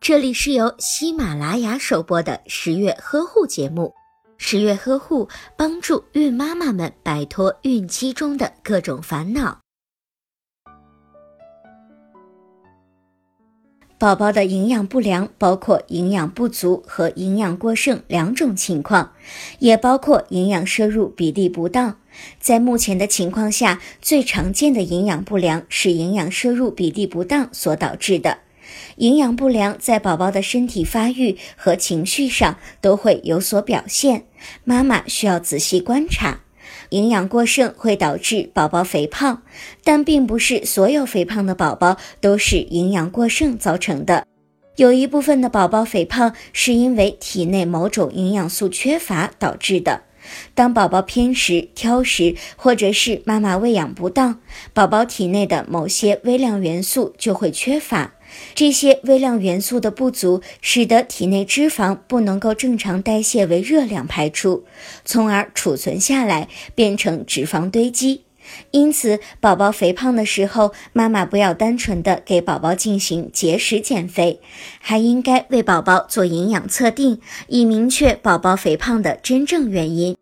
这里是由喜马拉雅首播的十月呵护节目。十月呵护帮助孕妈妈们摆脱孕期中的各种烦恼。宝宝的营养不良包括营养不足和营养过剩两种情况，也包括营养摄入比例不当。在目前的情况下，最常见的营养不良是营养摄入比例不当所导致的。营养不良在宝宝的身体发育和情绪上都会有所表现，妈妈需要仔细观察。营养过剩会导致宝宝肥胖，但并不是所有肥胖的宝宝都是营养过剩造成的。有一部分的宝宝肥胖是因为体内某种营养素缺乏导致的。当宝宝偏食、挑食，或者是妈妈喂养不当，宝宝体内的某些微量元素就会缺乏。这些微量元素的不足，使得体内脂肪不能够正常代谢为热量排出，从而储存下来变成脂肪堆积。因此，宝宝肥胖的时候，妈妈不要单纯的给宝宝进行节食减肥，还应该为宝宝做营养测定，以明确宝宝肥胖的真正原因。